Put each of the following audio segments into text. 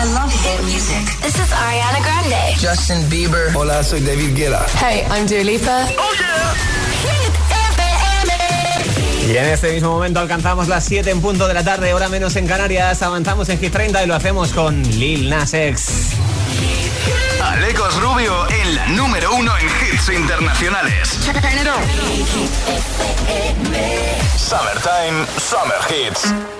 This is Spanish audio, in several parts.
I love hit music. This is Ariana Grande. Justin Bieber. Hola, soy David Guetta. Hey, I'm Dua Lipa. Oh yeah. Y en este mismo momento alcanzamos las 7 en punto de la tarde, hora menos en Canarias. Avanzamos en Hit 30 y lo hacemos con Lil Nas X. Alecos Rubio en la número uno en hits internacionales. Summertime, Summer Hits.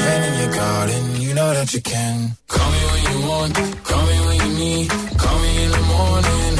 you've in your garden, you know that you can. Call me when you want, call me when you need. Call me in the morning,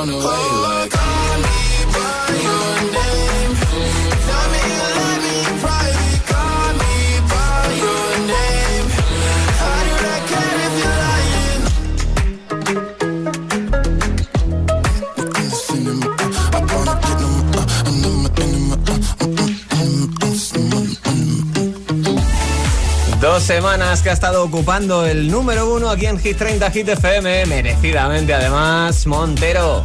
On the way. Semanas que ha estado ocupando el número uno aquí en Hit 30 Hit FM, merecidamente además, Montero.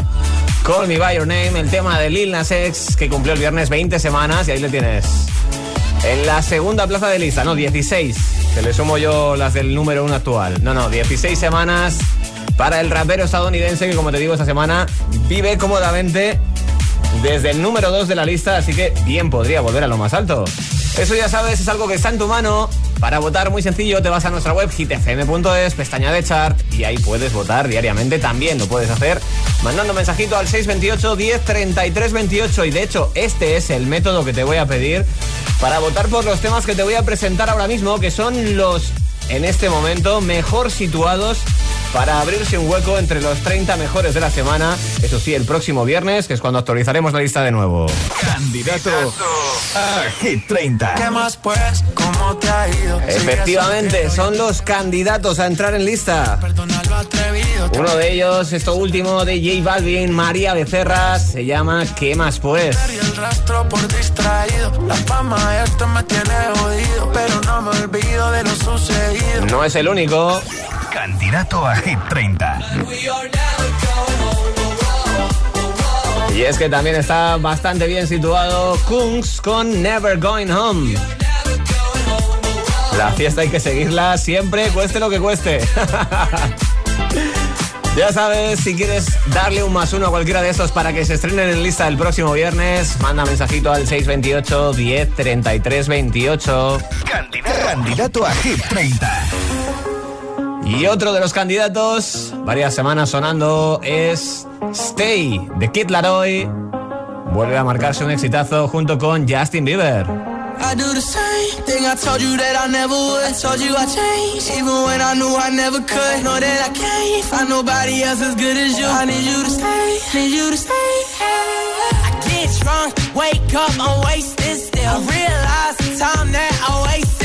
Call Me By Your Name, el tema de Lil Nas que cumplió el viernes 20 semanas y ahí le tienes. En la segunda plaza de lista, no, 16, que le sumo yo las del número uno actual. No, no, 16 semanas para el rapero estadounidense que, como te digo, esta semana vive cómodamente desde el número 2 de la lista, así que bien podría volver a lo más alto. Eso ya sabes, es algo que está en tu mano. Para votar, muy sencillo, te vas a nuestra web hitfm.es, pestaña de chart, y ahí puedes votar diariamente. También lo puedes hacer mandando mensajito al 628 10 33 28. Y de hecho, este es el método que te voy a pedir para votar por los temas que te voy a presentar ahora mismo, que son los, en este momento, mejor situados para abrirse un hueco entre los 30 mejores de la semana. Eso sí, el próximo viernes, que es cuando actualizaremos la lista de nuevo. Candidato a Hit 30. ¿Qué más pues? ¿Cómo te ha ido? Efectivamente, son los candidatos a entrar en lista. Perdona lo atrevido. Uno de ellos, esto último de J Balvin, María Becerra, se llama ¿Qué más pues? Perdí el rastro por distraído. La fama esto me tiene jodido. Pero no me olvido de lo sucedido. No es el único. Candidato a Hit 30. Y es que también está bastante bien situado Kungs con Never Going Home. La fiesta hay que seguirla siempre, cueste lo que cueste. Ya sabes, si quieres darle un más uno a cualquiera de estos para que se estrenen en lista el próximo viernes, manda mensajito al 628 10 33 28. Candidato, candidato a Hit 30. Y otro de los candidatos, varias semanas sonando, es Stay de Kid Laroi. Vuelve a marcarse un exitazo junto con Justin Bieber. I do the same thing I told you that I never would. Told you I changed, even when I knew I never could. Know that I can't find nobody else as good as you. I need you to stay, need you to stay. I get drunk, wake up, I'm wasted still. I realize the time that I wasted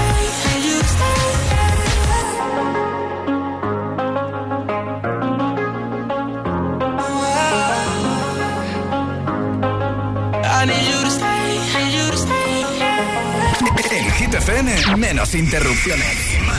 Menos interrupciones.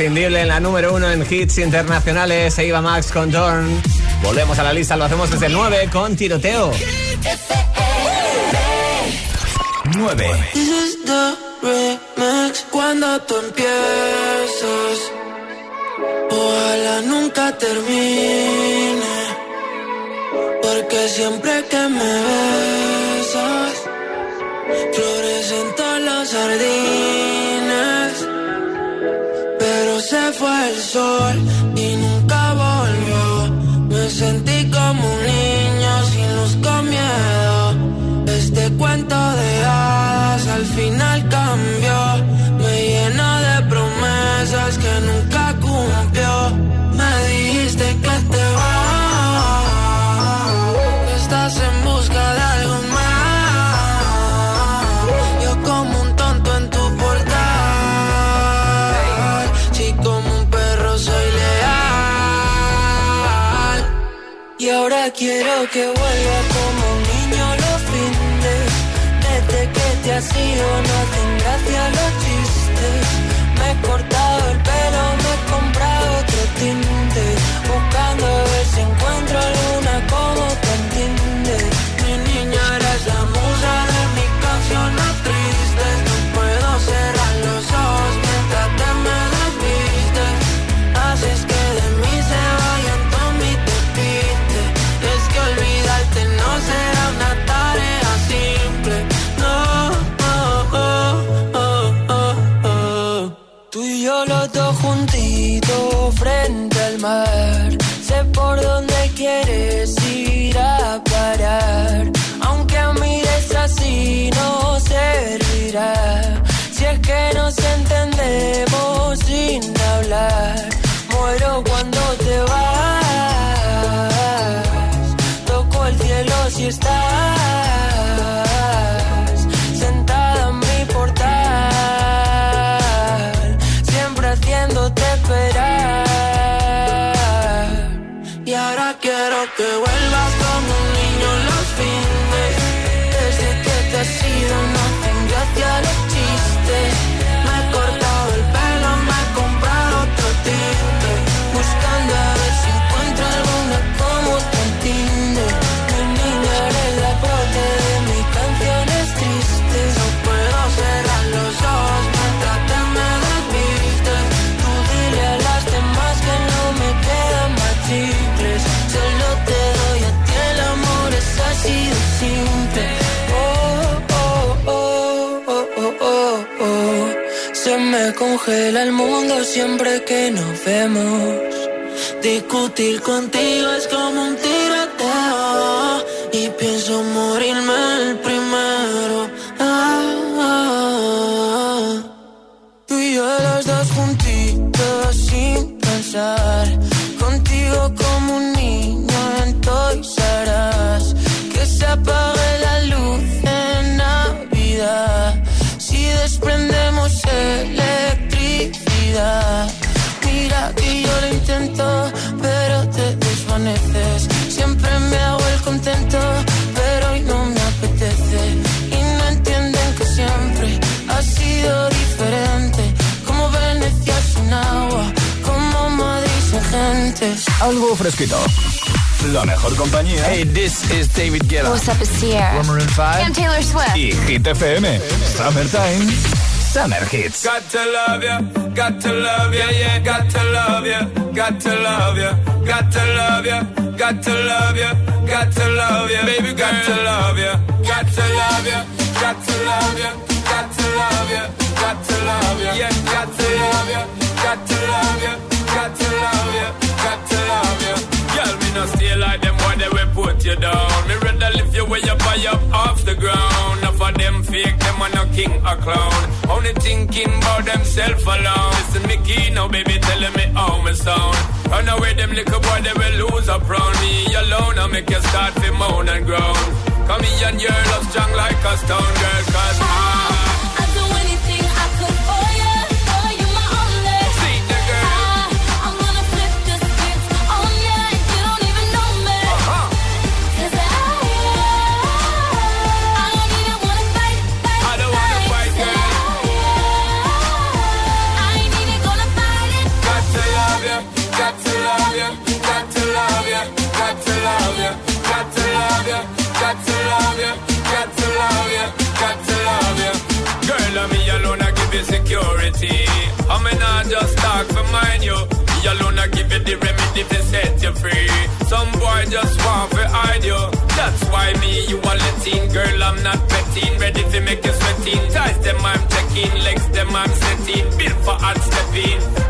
imprescindible en la número uno en hits internacionales. Se iba Max con Dorn. Volvemos a la lista, lo hacemos desde el 9 con tiroteo. 9. Cuando tú empiezas, ojalá nunca termine. Porque siempre que me besas, florecen todas las sardinas. Fue el sol y nunca volvió. Me sentí como un niño sin luz con miedo. Este cuento de hadas al final cambió. Quiero que vuelva como un niño los fines. Desde que te has ido no hacen Sé por dónde quieres ir a parar. Aunque mires así no servirá. Si es que nos entendemos sin hablar. Que vuelvas como un niño los fines. Desde que te has ido no hacen gracia me congela el mundo siempre que nos vemos. Discutir contigo es como un Algo fresquito. La mejor compañía. Hey, this is David Guetta. What's up, it's Sierra. Maroon 5. I'm Taylor Swift. Y Hit FM. Summertime. Summer Hits. Got to love ya, got to love ya, yeah, got to love ya, got to love ya, got to love ya, got to love ya, got to love ya, baby, got to love ya, got to love ya, got to love ya, got to love ya, got to love ya, yeah, got to love ya, no stay like them boy, they will put you down. Me rather lift you way up, high up off the ground. Enough of them fake, them are no king or clown. Only thinking about themself alone. Listen, me now, baby, telling me how me sound. Run away, them little boy, they will lose up round me alone. I make you start to moan and groan. Come here and your love strong like a stone girl, cause I man set it, built for hard stepping.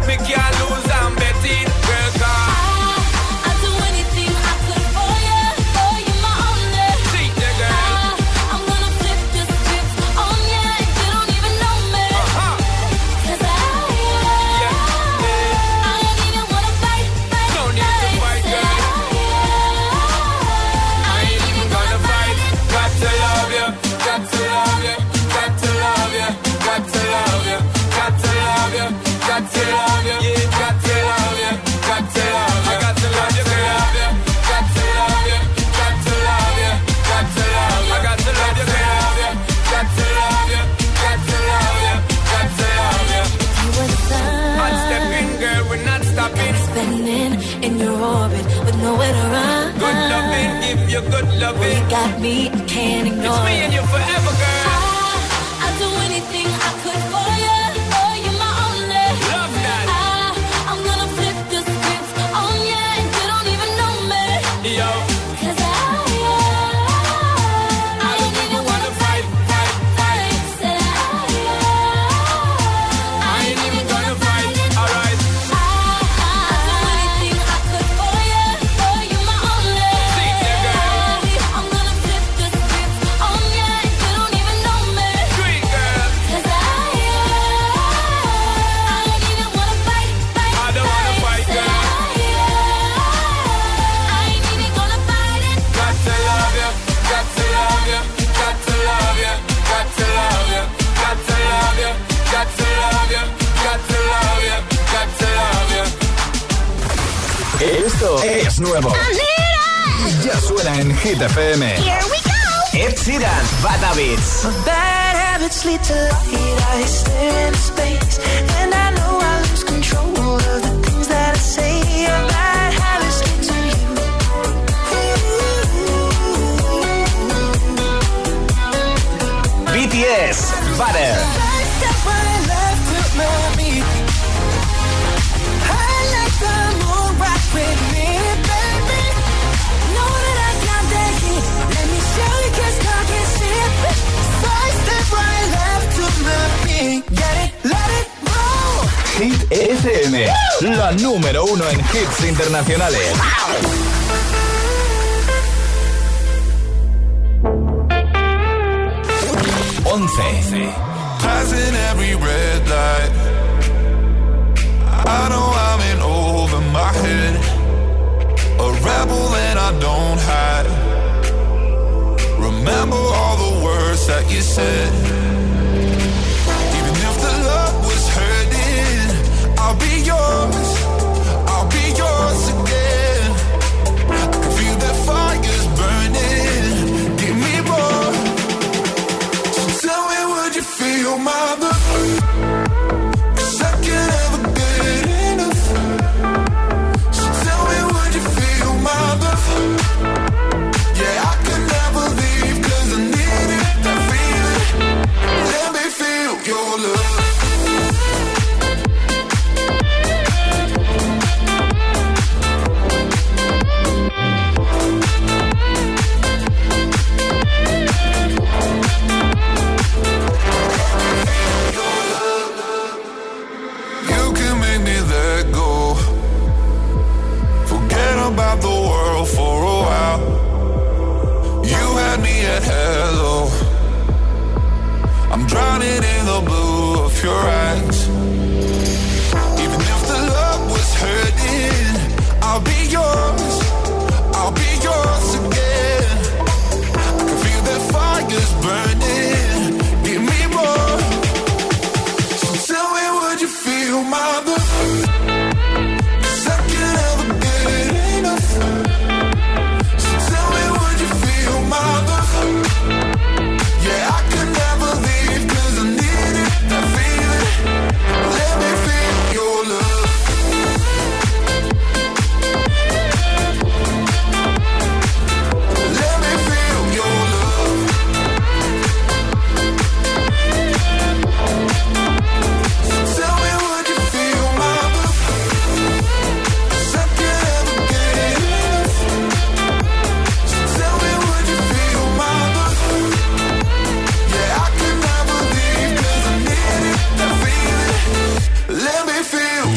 Internacionales.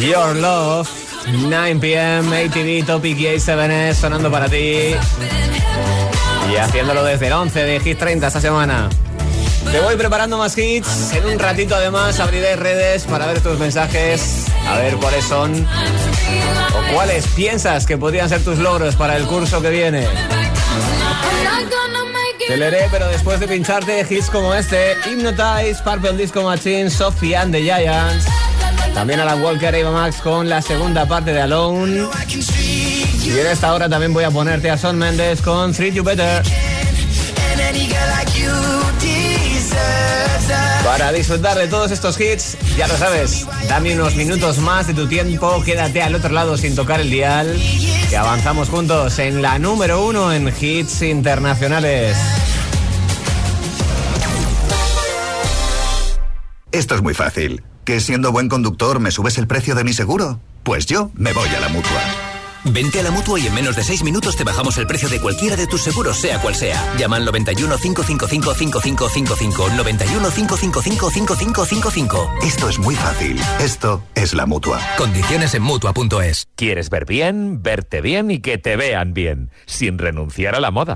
Your Love, 9 pm, ATV, Topic y A7S sonando para ti. Y haciéndolo desde el 11 de Hit 30 esta semana. Te voy preparando más hits. En un ratito además abriré redes para ver tus mensajes, a ver cuáles son o cuáles piensas que podrían ser tus logros para el curso que viene. Te leeré, pero después de pincharte hits como este, Hypnotize, Purple Disco Machine, Sophie and the Giants. También a la Walker Eva Max con la segunda parte de Alone. Y en esta hora también voy a ponerte a Son Mendes con Treat You Better. Para disfrutar de todos estos hits, ya lo sabes, dame unos minutos más de tu tiempo, quédate al otro lado sin tocar el dial, que avanzamos juntos en la número uno en hits internacionales. Esto es muy fácil. ¿Que siendo buen conductor me subes el precio de mi seguro? Pues yo me voy a la mutua. Vente a la mutua y en menos de 6 minutos te bajamos el precio de cualquiera de tus seguros, sea cual sea. Llama al 91 555 5555. 91 555 5555. Esto es muy fácil. Esto es la mutua. Condiciones en mutua.es. ¿Quieres ver bien, verte bien y que te vean bien? Sin renunciar a la moda.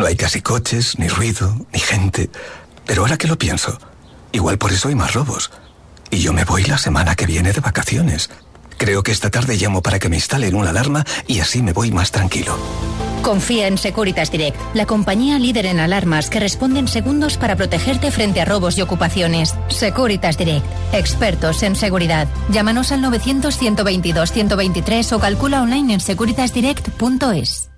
No hay casi coches, ni ruido, ni gente. Pero ahora que lo pienso, igual por eso hay más robos. Y yo me voy la semana que viene de vacaciones. Creo que esta tarde llamo para que me instalen una alarma y así me voy más tranquilo. Confía en Securitas Direct, la compañía líder en alarmas que responde en segundos para protegerte frente a robos y ocupaciones. Securitas Direct, expertos en seguridad. Llámanos al 900-122-123 o calcula online en securitasdirect.es.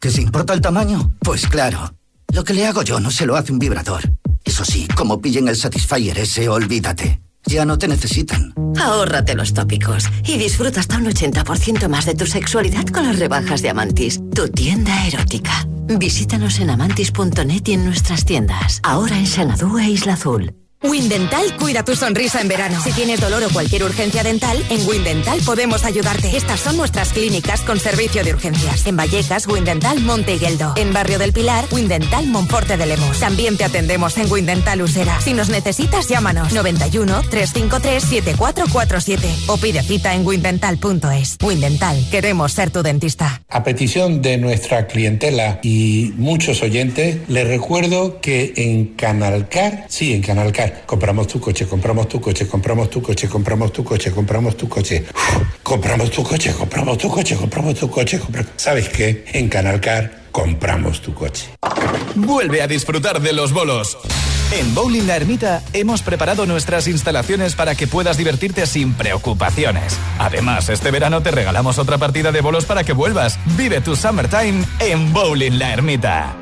¿Que se importa el tamaño? Pues claro. Lo que le hago yo no se lo hace un vibrador. Eso sí, como pillen el Satisfyer ese, olvídate. Ya no te necesitan. Ahórrate los tópicos y disfruta hasta un 80% más de tu sexualidad con las rebajas de Amantis, tu tienda erótica. Visítanos en amantis.net y en nuestras tiendas. Ahora en Xanadu e Isla Azul. Windental cuida tu sonrisa en verano. Si tienes dolor o cualquier urgencia dental, en Windental podemos ayudarte. Estas son nuestras clínicas con servicio de urgencias. En Vallecas, Windental Monte Higueldo. En Barrio del Pilar, Windental Monforte de Lemos. También te atendemos en Windental Usera. Si nos necesitas, llámanos 91 353 7447 o pide cita en windental.es. Windental, queremos ser tu dentista. A petición de nuestra clientela y muchos oyentes, les recuerdo que en Canalcar, sí, en Canalcar, compramos tu coche, compramos tu coche, compramos tu coche, compramos tu coche, compramos tu coche, compramos tu coche, compramos tu coche, compramos tu coche, ¿sabes qué? En Canalcar compramos tu coche. Vuelve a disfrutar de los bolos. En Bowling La Ermita hemos preparado nuestras instalaciones para que puedas divertirte sin preocupaciones. Además, este verano te regalamos otra partida de bolos para que vuelvas. Vive tu summertime en Bowling La Ermita.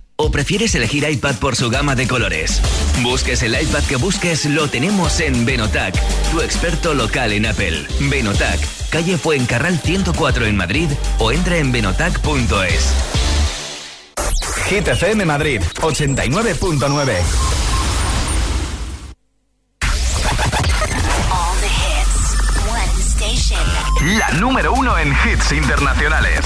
¿O prefieres elegir iPad por su gama de colores? Busques el iPad que busques, lo tenemos en Benotac, tu experto local en Apple. Benotac, calle Fuencarral 104 en Madrid o entra en benotac.es. Hit FM Madrid 89.9. All the hits. One station. La número uno en hits internacionales.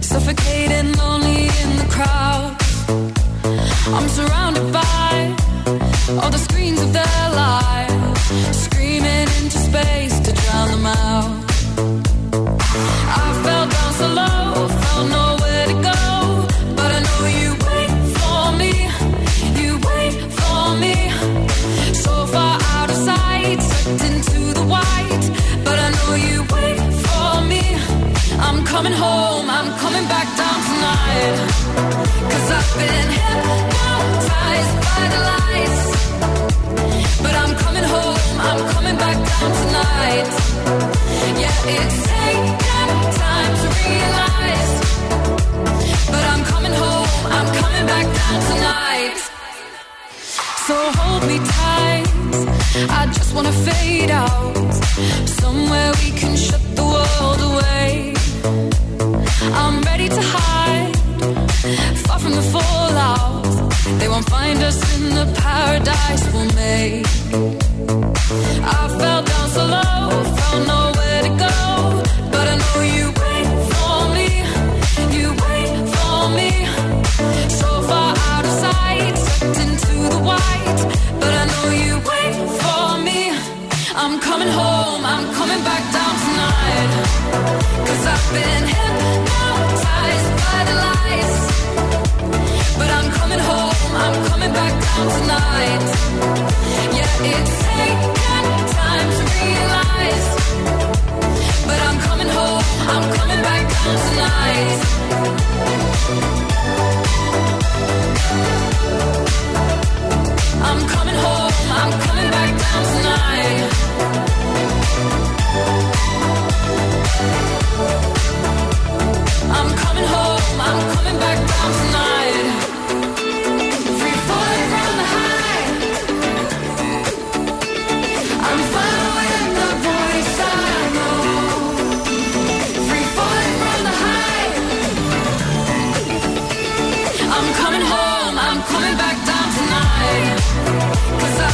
suffocating, lonely in the crowd. I'm surrounded by all the screens of their lives, screaming into space to drown them out.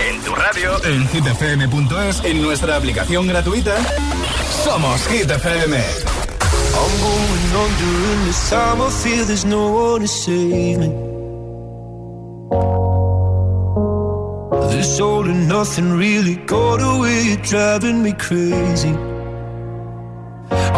En tu radio, en hitfm.es, en nuestra aplicación gratuita, somos Hit FM. I'm going on during this time, I feel there's no one to save me. This all and nothing really got away, you're driving me crazy.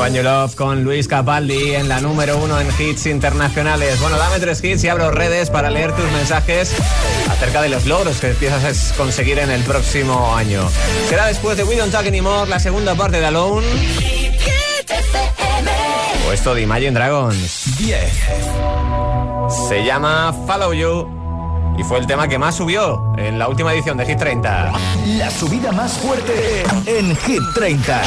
When You Love con Luis Capaldi en la número uno en hits internacionales. Bueno, dame tres hits y abro redes para leer tus mensajes acerca de los logros que empiezas a conseguir en el próximo año. Será después de We Don't Talk Anymore la segunda parte de Alone. O esto de Imagine Dragons. 10. Se llama Follow You. Y fue el tema que más subió en la última edición de Hit 30. La subida más fuerte en Hit 30.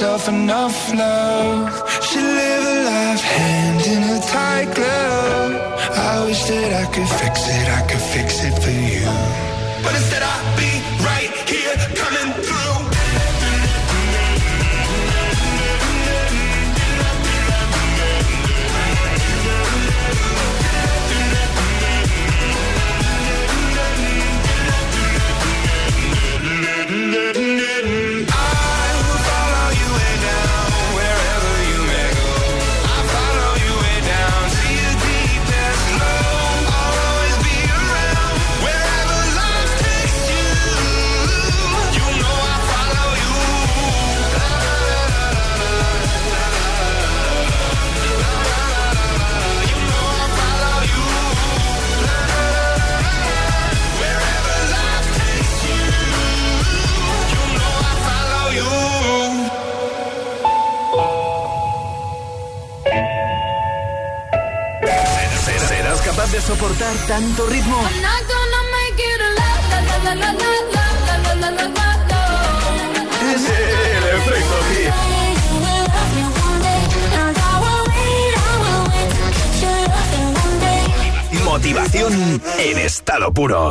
herself enough love. She live a life hand in a tight glove. I wish that I could fix it, I could fix it for you. But instead, I be right here coming through. Mm-hmm. de soportar tanto ritmo? Es el efecto. Motivación en estado puro.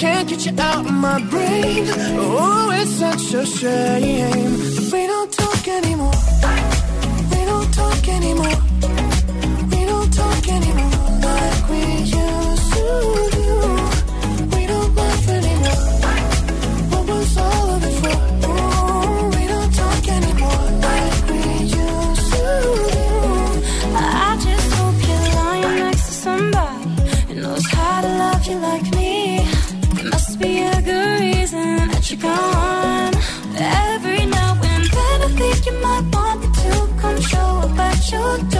Can't get you out of my brain. Oh, it's such a shame. We don't talk anymore. We don't talk anymore. We don't talk anymore like we used to do. We don't laugh anymore. What was all of it for? Ooh, we don't talk anymore like we used to do. I just hope you're lying next to somebody who knows how to love you like me. Must be a good reason that you're gone. Every now and then I think you might want me to come show up at your door.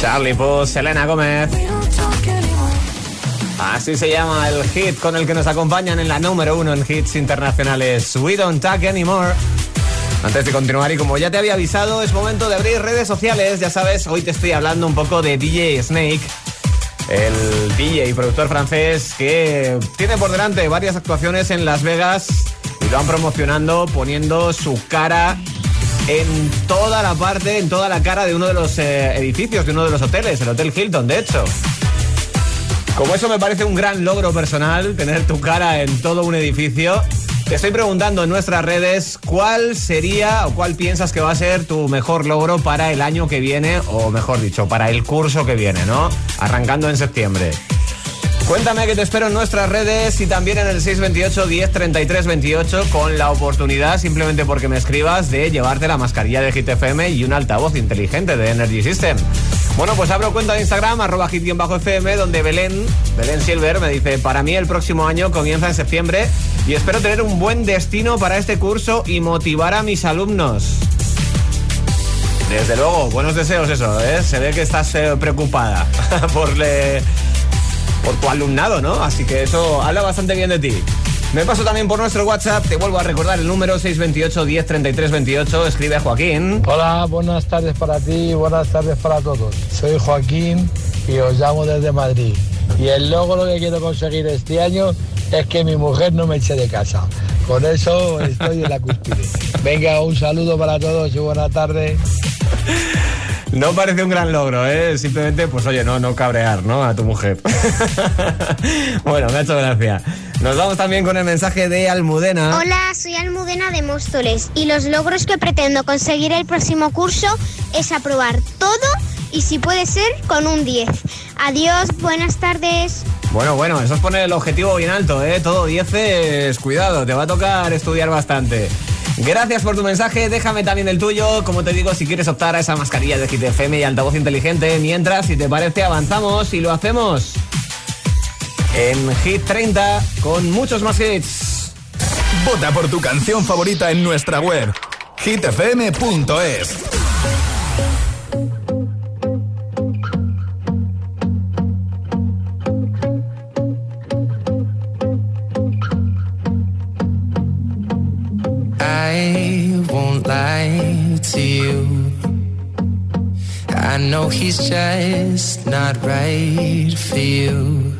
Charlie Puth, Selena Gómez. Así se llama el hit con el que nos acompañan en la número uno en hits internacionales. We Don't Talk Anymore. Antes de continuar, y como ya te había avisado, es momento de abrir redes sociales. Ya sabes, hoy te estoy hablando un poco de DJ Snake, el DJ y productor francés que tiene por delante varias actuaciones en Las Vegas y lo han promocionando poniendo su cara en toda la parte, en toda la cara de uno de los eh, edificios, de uno de los hoteles, el Hotel Hilton, de hecho. Como eso me parece un gran logro personal, tener tu cara en todo un edificio. Te estoy preguntando en nuestras redes cuál sería o cuál piensas que va a ser tu mejor logro para el año que viene, o mejor dicho, para el curso que viene, ¿no? Arrancando en septiembre. Cuéntame que te espero en nuestras redes y también en el 628 10 33 28 con la oportunidad, simplemente porque me escribas, de llevarte la mascarilla de Hit FM y un altavoz inteligente de Energy System. Bueno, pues abro cuenta de Instagram, arroba hit-fm, donde Belén, Belén Silver, me dice, para mí el próximo año comienza en septiembre y espero tener un buen destino para este curso y motivar a mis alumnos. Desde luego, buenos deseos eso, ¿eh? Se ve que estás eh, preocupada por, le- por tu alumnado, ¿no? Así que eso habla bastante bien de ti. Me paso también por nuestro WhatsApp, te vuelvo a recordar el número 628 10 33 28, escribe a Joaquín. Hola, buenas tardes para ti y buenas tardes para todos. Soy Joaquín y os llamo desde Madrid. Y el logro que quiero conseguir este año es que mi mujer no me eche de casa. Con eso estoy en la cúspide. Venga, un saludo para todos y buenas tardes. No parece un gran logro, ¿eh? Simplemente, pues oye, no, no cabrear, ¿no? A tu mujer. bueno, me ha hecho gracia. Nos vamos también con el mensaje de Almudena. Hola, soy Almudena de Móstoles y los logros que pretendo conseguir el próximo curso es aprobar todo y si puede ser con un 10. Adiós, buenas tardes. Bueno, bueno, eso es poner el objetivo bien alto, ¿eh? Todo 10 es cuidado, te va a tocar estudiar bastante. Gracias por tu mensaje, déjame también el tuyo. Como te digo, si quieres optar a esa mascarilla de Hit FM y altavoz inteligente, mientras, si te parece, avanzamos y lo hacemos en Hit 30 con muchos más hits. Vota por tu canción favorita en nuestra web, hitfm.es. I won't lie to you. I know he's just not right for you.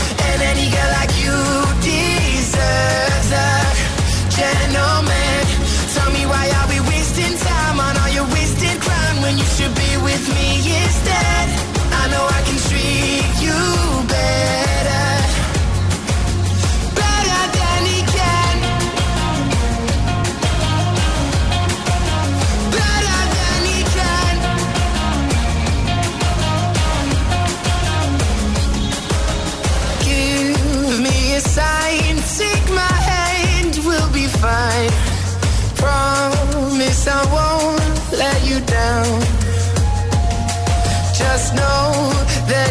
instead? I know I can treat you better, better than he can, better than he can. Give me a sign,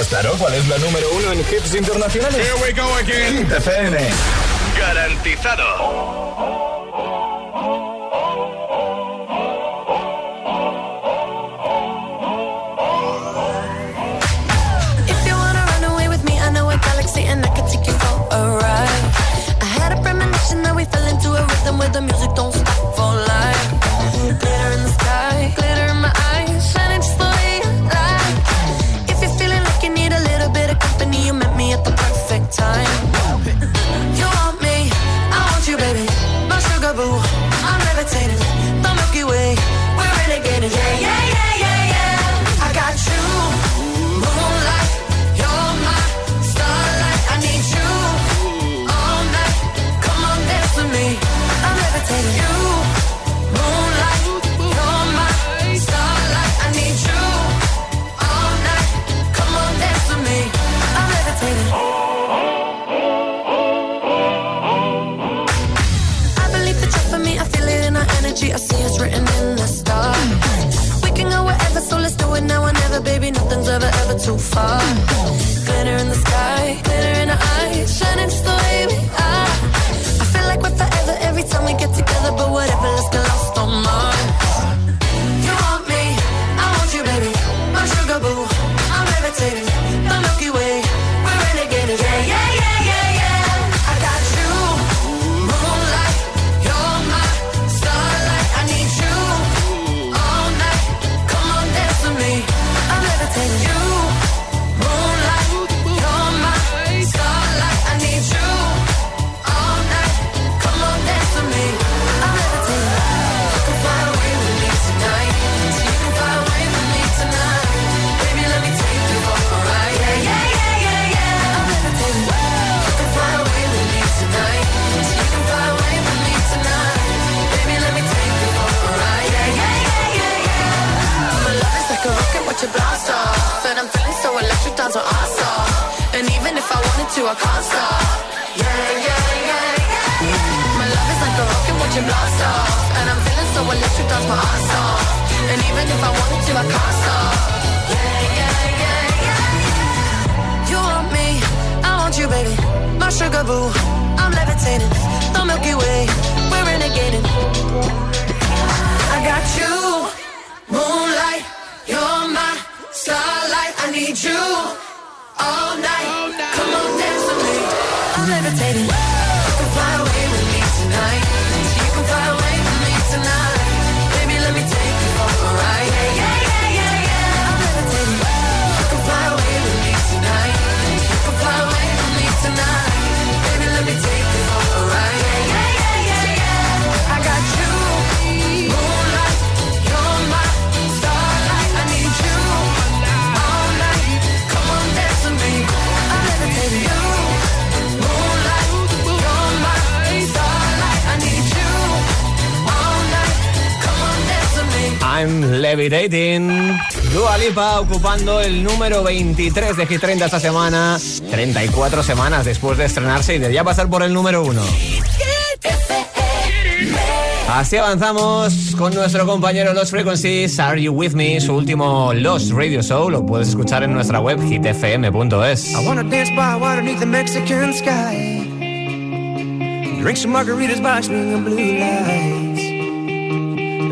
¿Ya tienes claro cuál es la número uno en hits internacionales? Here we go again. Hit FM. Garantizado. If you wanna run away with me, I know Waiting. Dua Lipa ocupando el número 23 de G30 esta semana. 34 semanas después de estrenarse y de ya pasar por el número 1. Así avanzamos con nuestro compañero Los Frequencies. Are You With Me? Su último Los Radio Show lo puedes escuchar en nuestra web hitfm.es. I wanna dance by water the Mexican sky. Drink some margaritas by blue light.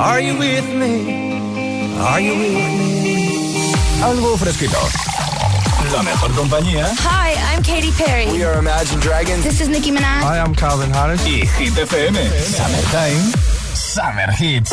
Are you with me? Are you with me? Algo fresquito. La mejor compañía. Hi, I'm Katy Perry. We are Imagine Dragons. This is Nicki Minaj. Hi, I'm Calvin Harris. Y Hit FM. Summertime. Summer Hits.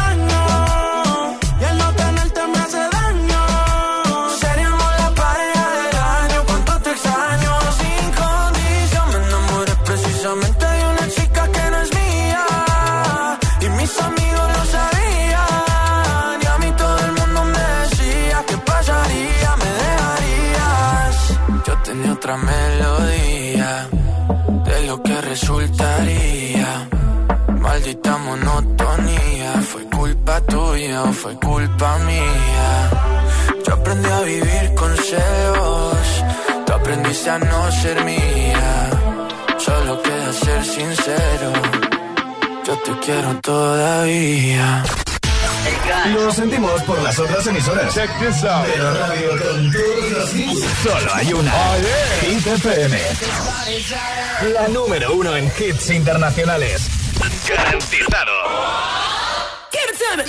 Resultaría. Maldita monotonía, fue culpa tuya o fue culpa mía. Yo aprendí a vivir con celos, tú aprendiste a no ser mía. Solo queda ser sincero, yo te quiero todavía. Lo sentimos por las otras emisoras. Pero radio con todos los hits. Solo hay una. Hit FM. La número uno en hits internacionales. Garantizado. It to me.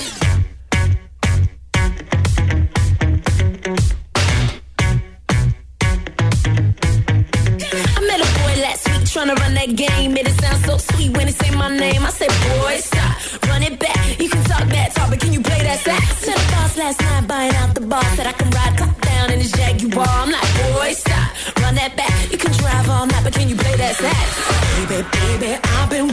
I met a boy last week tryna run that game. Made it sound so sweet when he say my name. I said, boy, stop, run it back. You can talk that talk, but can you play that sax? Met a boss last night buying out the bar. Said I can ride top down in his Jaguar. I'm like, boy, stop, run that back. You can drive all night, but can you play that sax? Baby, baby, I've been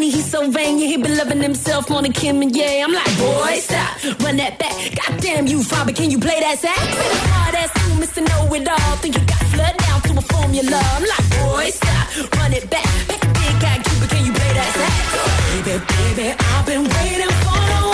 Honey, he's so vain, yeah, he been loving himself on a Kim and yeah. I'm like, boy, stop, run that back. Goddamn you, father, can you play that sax? Hard ass you, Mr. Know It All. Think you got flood down to a formula. I'm like, boy, stop, run it back. Pick a big guy, Cuba, can you play that sax? Baby, baby, I've been waiting for